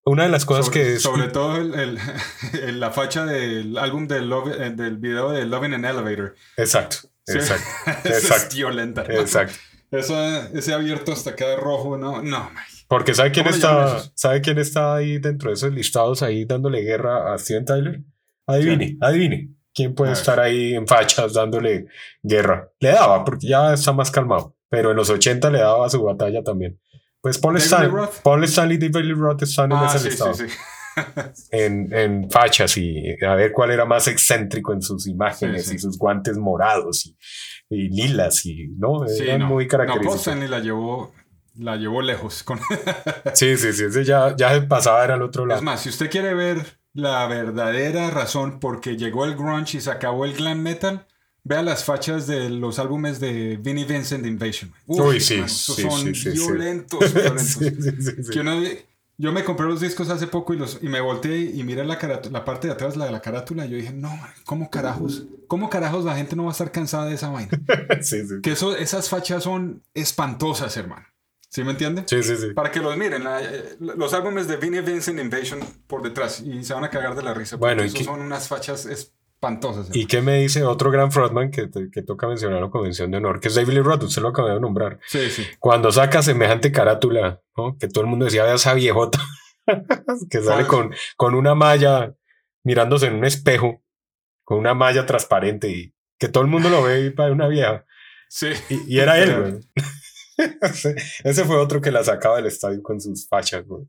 B: Una de las cosas
C: sobre,
B: que es...
C: sobre todo el, el- el- la facha del álbum del, Love- eh, del video de Loving an Elevator.
B: Exacto,
C: Sí.
B: exacto,
C: Esa es
B: Exacto.
C: violenta. hermano.
B: exacto.
C: Eso- ese abierto hasta queda rojo. No, no.
B: Porque ¿sabe quién,
C: ¿Cómo le llaman
B: está? ¿sabe quién está ahí dentro de esos listados ahí dándole guerra a Steven Tyler? Adivine, adivine. ¿Quién puede estar ahí en fachas dándole guerra? Le daba, porque ya está más calmado, pero en los 80 le daba su batalla también. Pues Paul,
C: Roth.
B: Paul Stanley y David Lee Roth están en
C: Ah,
B: ese
C: sí,
B: listado.
C: sí, sí.
B: En, en fachas y a ver cuál era más excéntrico en sus imágenes y sus guantes morados y, y lilas y no,
C: Sí,
B: eran
C: no.
B: muy
C: No, Paul
B: característicos.
C: Stanley la llevó, la llevó lejos. Con...
B: sí, sí, sí, ese ya, ya pasaba era al otro lado.
C: Es más, si usted quiere ver la verdadera razón por qué llegó el grunge y se acabó el glam metal, vea las fachas de los álbumes de Vinnie Vincent Invasion. Uf,
B: Uy, sí,
C: son
B: sí,
C: violentos. Que uno- yo me compré los discos hace poco y, los, y me volteé y miré la, la parte de atrás, la de la carátula, y yo dije, no, man, ¿cómo carajos? ¿Cómo carajos la gente no va a estar cansada de esa vaina? Que eso, esas fachas son espantosas, hermano. ¿Sí me entiende?
B: Sí, sí, sí.
C: Para que los miren, la- eh, los álbumes de Vinnie Vincent Invasion por detrás y se van a cagar de la risa.
B: Bueno, ¿y
C: son unas fachas espantosas.
B: ¿Y qué me dice otro gran frontman que, que toca mencionar la convención de honor? Que es David Lee Roth, usted lo acaba de nombrar.
C: Sí, sí.
B: Cuando saca semejante carátula, ¿no? que todo el mundo decía, vea esa viejota, que sale con, con una malla mirándose en un espejo, con una malla transparente y que todo el mundo lo ve y para una vieja.
C: Sí.
B: Y, y era él, güey. ese, fue otro que la sacaba del estadio con sus fachas, güey.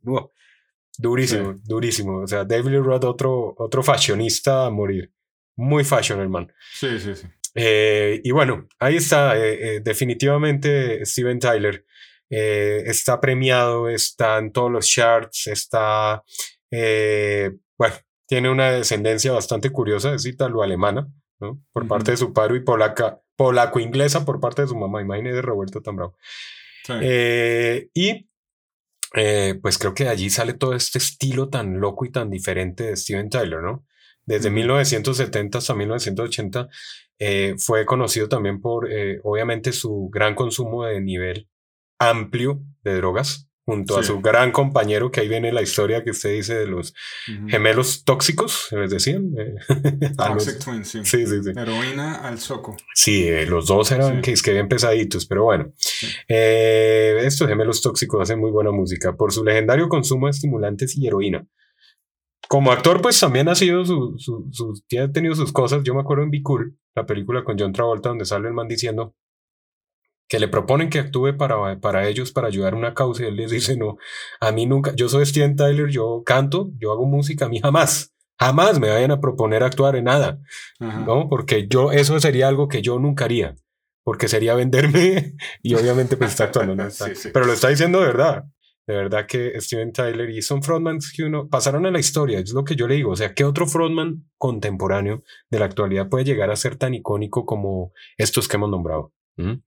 B: Durísimo, durísimo. O sea, David Lee Roth, otro, otro fashionista a morir. Muy fashion, hermano.
C: Sí, sí, sí.
B: Eh, y bueno, ahí está. eh, eh, definitivamente Steven Tyler está premiado, está en todos los charts, está. bueno, tiene una descendencia bastante curiosa, es italo-alemana, ¿no? Por parte de su padre y polaca, polaco-inglesa por parte de su mamá. Imagínese Roberto tan bravo.
C: Sí.
B: Eh, y eh, pues creo que de allí sale todo este estilo tan loco y tan diferente de Steven Tyler, ¿no? Desde
C: Ujú.
B: 1970 hasta 1980 eh, fue conocido también por, eh, obviamente, su gran consumo de nivel amplio de drogas, junto a su gran compañero, que ahí viene la historia que usted dice de los gemelos tóxicos, les decían. eh, a los-
C: Toxic Twins, sí.
B: sí, sí, sí.
C: Heroína al soco.
B: Sí, eh, los dos eran
C: Sí.
B: que, es que bien pesaditos, pero bueno. Eh, estos gemelos tóxicos hacen muy buena música por su legendario consumo de estimulantes y heroína. Como actor, pues también ha sido su, su, ha tenido sus cosas. Yo me acuerdo en Be Cool, la película con John Travolta, donde sale el man diciendo que le proponen que actúe para, para ellos, para ayudar a una causa, y él les dice, no, a mí nunca, yo soy Steven Tyler, yo canto, yo hago música, a mí jamás, jamás me vayan a proponer actuar en nada.
C: Ajá.
B: ¿no? Porque yo, eso sería algo que yo nunca haría, porque sería venderme y obviamente pues está actuando, ¿no?
C: Sí, sí.
B: Pero lo está diciendo de verdad, de verdad que Steven Tyler y son frontmans que uno pasaron a la historia, es lo que yo le digo, o sea, ¿qué otro frontman contemporáneo de la actualidad puede llegar a ser tan icónico como estos que hemos nombrado? ¿Mm?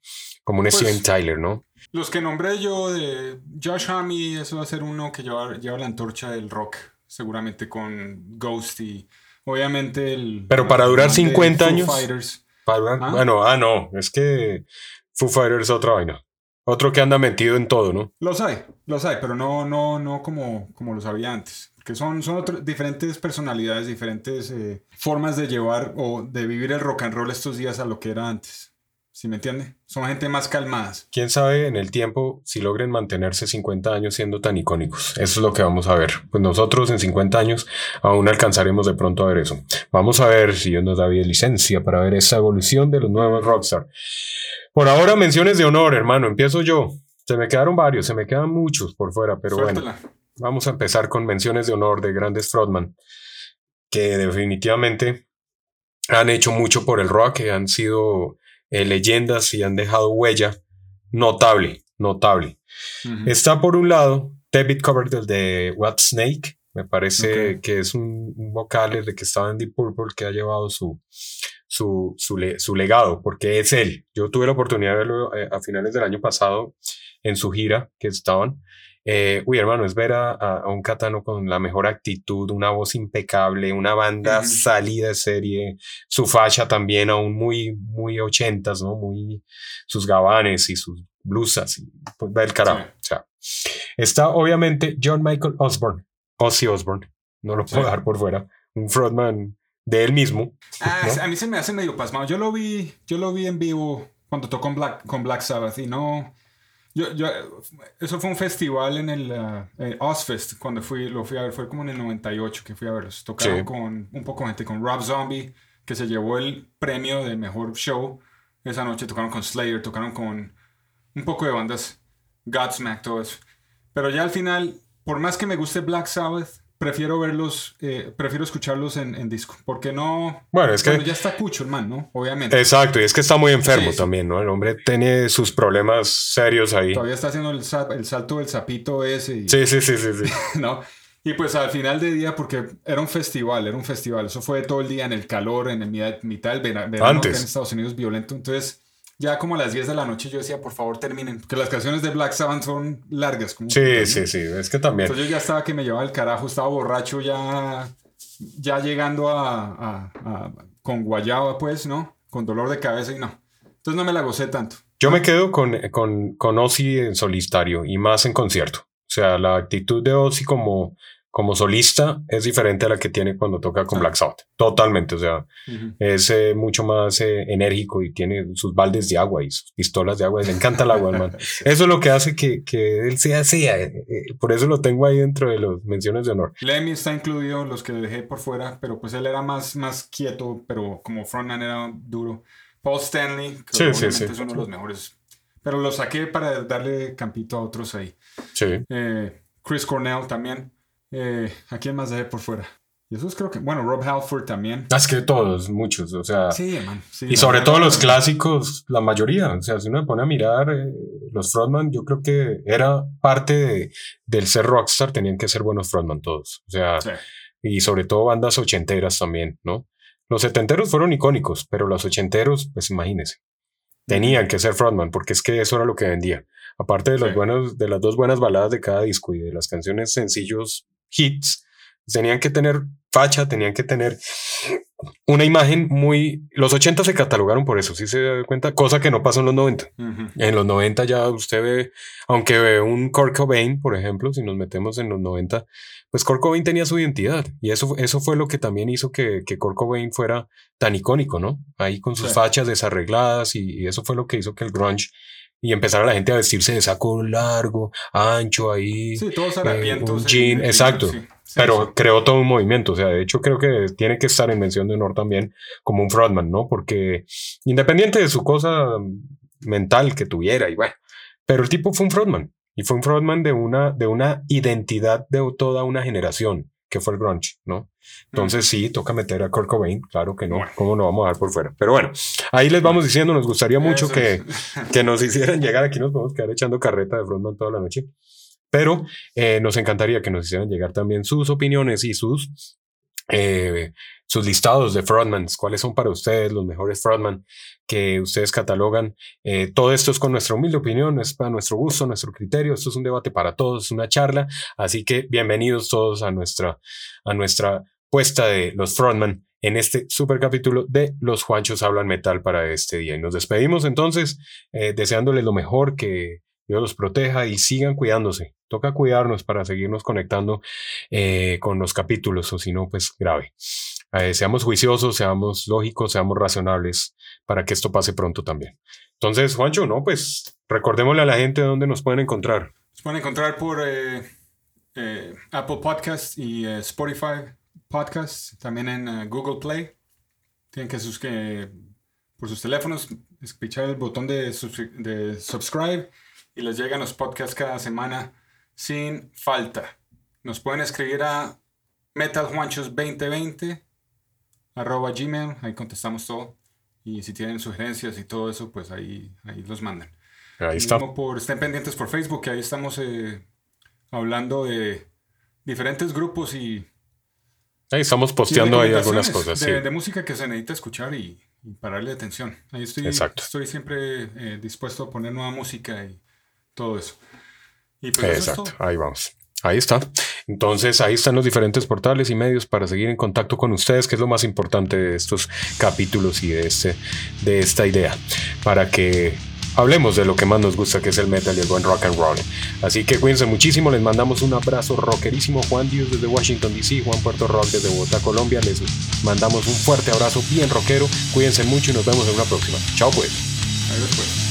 B: Como un
C: Pues-
B: Steven Tyler, ¿no?
C: Los que nombré yo de Josh Homme, eso va a ser uno que lleva, lleva la antorcha del rock, seguramente con Ghost y obviamente el...
B: Pero para durar
C: de
B: 50
C: Foo
B: años.
C: Fighters.
B: Para-
C: ¿Ah?
B: Bueno, ah, no, es que Foo Fighters es otra vaina. Otro que anda metido en todo, ¿no?
C: Los hay, los hay, pero no, no, no como, como los había antes. Que son, son otro- diferentes personalidades, diferentes eh, formas de llevar o de vivir el rock and roll estos días a lo que era antes. ¿Sí me entiende? Son gente más calmadas.
B: quién sabe en el tiempo si logren mantenerse 50 años siendo tan icónicos. Eso es lo que vamos a ver. Pues nosotros en 50 años aún alcanzaremos de pronto a ver eso. Vamos a ver si Dios nos da y licencia para ver esa evolución de los nuevos Rockstar. Por ahora, menciones de honor, hermano. Empiezo yo. Se me quedaron varios, se me quedan muchos por fuera, pero bueno.
C: Suéltala.
B: Vamos a empezar con menciones de honor de grandes frontman que definitivamente han hecho mucho por el rock, que han sido eh, leyendas y han dejado huella notable, notable. Está por un lado David Coverdale de What Snake, me parece que es un, un vocal desde que estaba en Deep Purple que ha llevado su, su, su, le- su legado, porque es él. Yo tuve la oportunidad de verlo eh, a finales del año pasado en su gira que estaban. Eh, uy, hermano, es ver a, a- un Catano con la mejor actitud, una voz impecable, una banda
C: Ujú.
B: salida de serie, su facha también aún muy, muy ochentas, ¿no? Muy sus gabanes y sus blusas, y pues ve el carajo.
C: Sí.
B: O sea, está obviamente John Michael Osborne, Ozzy Osbourne, no lo puedo
C: Sí.
B: dejar por fuera, un frontman de él mismo.
C: Ah,
B: ¿no?
C: A mí se me hace medio pasmado. Yo lo vi, yo lo vi en vivo cuando tocó con Black, con Black Sabbath y no. Yo, yo, eso fue un festival en el uh, Ozfest cuando fui, lo fui a ver, fue como en el 98 que fui a verlos. Tocaron
B: Sí.
C: con un poco de gente, con Rob Zombie, que se llevó el premio de mejor show esa noche. Tocaron con Slayer, tocaron con un poco de bandas, Godsmack, todo eso. Pero ya al final, por más que me guste Black Sabbath, prefiero verlos, eh, prefiero escucharlos en, en, disco, porque no...
B: Bueno, es que...
C: ya está cucho el man, ¿no? Obviamente.
B: Exacto, y es que está muy enfermo también, ¿no? El hombre tiene sus problemas serios ahí.
C: Todavía está haciendo el, el salto del sapito ese. Y...
B: Sí, sí, sí, sí, sí.
C: ¿No? Y pues al final de día, porque era un festival, era un festival, eso fue todo el día en el calor, en el mitad, del verano,
B: Antes.
C: en Estados Unidos violento, entonces ya como a las 10 de la noche yo decía, por favor terminen, porque las canciones de Black Sabbath son largas. Como
B: sí, sí, sí, es que también.
C: Entonces yo ya estaba que me llevaba el carajo, estaba borracho ya, ya llegando a, a, con guayaba pues, ¿no? Con dolor de cabeza y no. Entonces no me la gocé tanto.
B: Yo me quedo con, con, con Ozzy en solitario y más en concierto. O sea, la actitud de Ozzy como como solista es diferente a la que tiene cuando toca con Black Sabbath. Totalmente, o sea, es eh, mucho más eh, enérgico y tiene sus baldes de agua y sus pistolas de agua. Le encanta el agua, hermano. Eso es lo que hace que, que él sea así. Eh, por eso lo tengo ahí dentro de las menciones de honor.
C: Lemmy está incluido, los que dejé por fuera, pero pues él era más, más quieto, pero como frontman era duro. Paul Stanley, que sí, obviamente sí, es uno de los mejores. Pero lo saqué para darle campito a otros ahí.
B: Sí.
C: Chris Cornell también. Eh, ¿A quién más dejé por fuera? Es creo que, bueno, Rob Halford también.
B: Ah, es que todos, muchos, o sea.
C: Sí, man.
B: y sobre todo los clásicos, la mayoría. O sea, si uno me pone a mirar, eh, los frontman, yo creo que era parte del ser rockstar, tenían que ser buenos frontman todos. O sea, y sobre todo bandas ochenteras también, ¿no? Los setenteros fueron icónicos, pero los ochenteros, pues imagínense. Tenían que ser frontman, porque es que eso era lo que vendía. Aparte de, los buenos, de las dos buenas baladas de cada disco y de las canciones sencillos hits, tenían que tener facha, tenían que tener una imagen muy... Los 80 se catalogaron por eso, si se da cuenta, cosa que no pasó en los 90. En los 90 ya usted ve, aunque ve un Kurt Cobain, por ejemplo, si nos metemos en los 90, pues Kurt Cobain tenía su identidad y eso, eso fue lo que también hizo que, que Kurt Cobain fuera tan icónico, ¿no? Ahí con sus fachas desarregladas y, eso fue lo que hizo que el grunge y empezar a la gente a vestirse de saco largo, ancho ahí.
C: Sí, todos eh,
B: Un jean, exacto. pero creó todo un movimiento. O sea, de hecho, creo que tiene que estar en mención de honor también como un frontman, ¿no? Porque independiente de su cosa mental que tuviera, y bueno, pero el tipo fue un frontman. Y fue un frontman de una, de una identidad de toda una generación que fue el grunge, ¿no? Entonces sí, toca meter a Kurt Cobain, claro que no, ¿cómo no vamos a dar por fuera? Pero bueno, ahí les vamos diciendo, nos gustaría mucho que, que nos hicieran llegar, aquí nos podemos quedar echando carreta de frontman toda la noche, pero eh, nos encantaría que nos hicieran llegar también sus opiniones y sus eh, sus listados de frontmans, cuáles son para ustedes los mejores frontman que ustedes catalogan. Eh, todo esto es con nuestra humilde opinión, es para nuestro gusto, nuestro criterio. Esto es un debate para todos, es una charla. Así que bienvenidos todos a nuestra, a nuestra puesta de los frontman en este super capítulo de Los Juanchos Hablan Metal para este día. Y nos despedimos entonces eh, deseándoles lo mejor que Dios los proteja y sigan cuidándose. Toca cuidarnos para seguirnos conectando eh, con los capítulos, o si no, pues grave. Eh, seamos juiciosos, seamos lógicos, seamos racionales para que esto pase pronto también. Entonces, Juancho, no, pues recordémosle a la gente dónde nos pueden encontrar.
C: Nos pueden encontrar por eh, Apple Podcast y Spotify Podcast, también en Google Play. Tienen que suscribir por sus teléfonos, pichar el botón de, de subscribe y les llegan los podcasts cada semana sin falta. Nos pueden escribir a metaljuanchos2020 arroba gmail, ahí contestamos todo. Y si tienen sugerencias y todo eso, pues ahí, ahí los mandan.
B: Ahí está.
C: Por, estén pendientes por Facebook, que ahí estamos eh, hablando de diferentes grupos y...
B: Ahí estamos posteando ahí algunas cosas.
C: De, de, música que se necesita escuchar y, pararle atención. Ahí estoy, estoy siempre eh, dispuesto a poner nueva música y todo eso.
B: Pues Exacto, ahí vamos. Ahí está. Entonces, ahí están los diferentes portales y medios para seguir en contacto con ustedes, que es lo más importante de estos capítulos y de, este, de esta idea, para que hablemos de lo que más nos gusta, que es el metal y el buen rock and roll. Así que cuídense muchísimo, les mandamos un abrazo rockerísimo. Juan Dios desde Washington, D.C., Juan Puerto Rock desde Bogotá, Colombia. Les mandamos un fuerte abrazo bien rockero. Cuídense mucho y nos vemos en una próxima. Chao pues.
C: Adiós pues.